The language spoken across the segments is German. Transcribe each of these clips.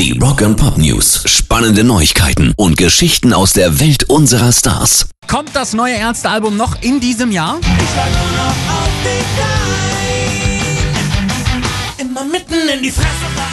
Die Rock and Pop News. Spannende Neuigkeiten und Geschichten aus der Welt unserer Stars. Kommt das neue Ärztealbum noch in diesem Jahr? Ich schlag nur noch auf dich ein. Immer mitten in die Fresse rein.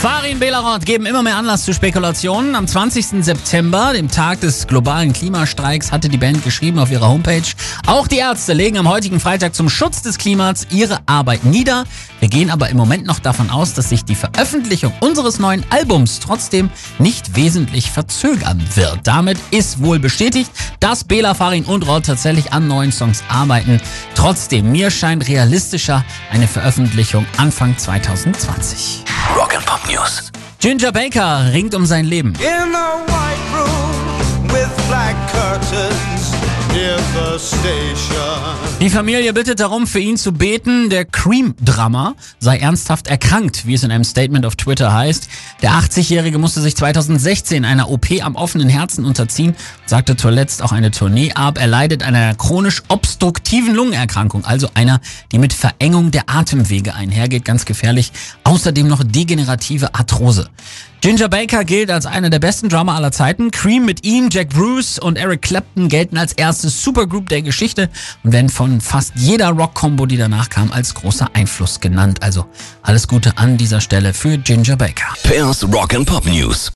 Farin Belarod geben immer mehr Anlass zu Spekulationen. Am 20. September, dem Tag des globalen Klimastreiks, hatte die Band geschrieben auf ihrer Homepage, auch die Ärzte legen am heutigen Freitag zum Schutz des Klimas ihre Arbeit nieder. Wir gehen aber im Moment noch davon aus, dass sich die Veröffentlichung unseres neuen Albums trotzdem nicht wesentlich verzögern wird. Damit ist wohl bestätigt, dass Bela, Farin und Rod tatsächlich an neuen Songs arbeiten. Trotzdem, mir scheint realistischer eine Veröffentlichung Anfang 2020. Rock Pop News. Ginger Baker ringt um sein Leben. in a white room Die Familie bittet darum, für ihn zu beten. Der Cream-Drummer sei ernsthaft erkrankt, wie es in einem Statement auf Twitter heißt. Der 80-Jährige musste sich 2016 einer OP am offenen Herzen unterziehen, sagte zuletzt auch eine Tournee ab. Er leidet einer chronisch obstruktiven Lungenerkrankung, also einer, die mit Verengung der Atemwege einhergeht, ganz gefährlich. Außerdem noch degenerative Arthrose. Ginger Baker gilt als einer der besten Drummer aller Zeiten. Cream mit ihm, Jack Bruce und Eric Clapton gelten als erste Supergroup der Geschichte und werden von fast jeder Rock-Combo, die danach kam, als großer Einfluss genannt. Also alles Gute an dieser Stelle für Ginger Baker. Pairs Rock and Pop News.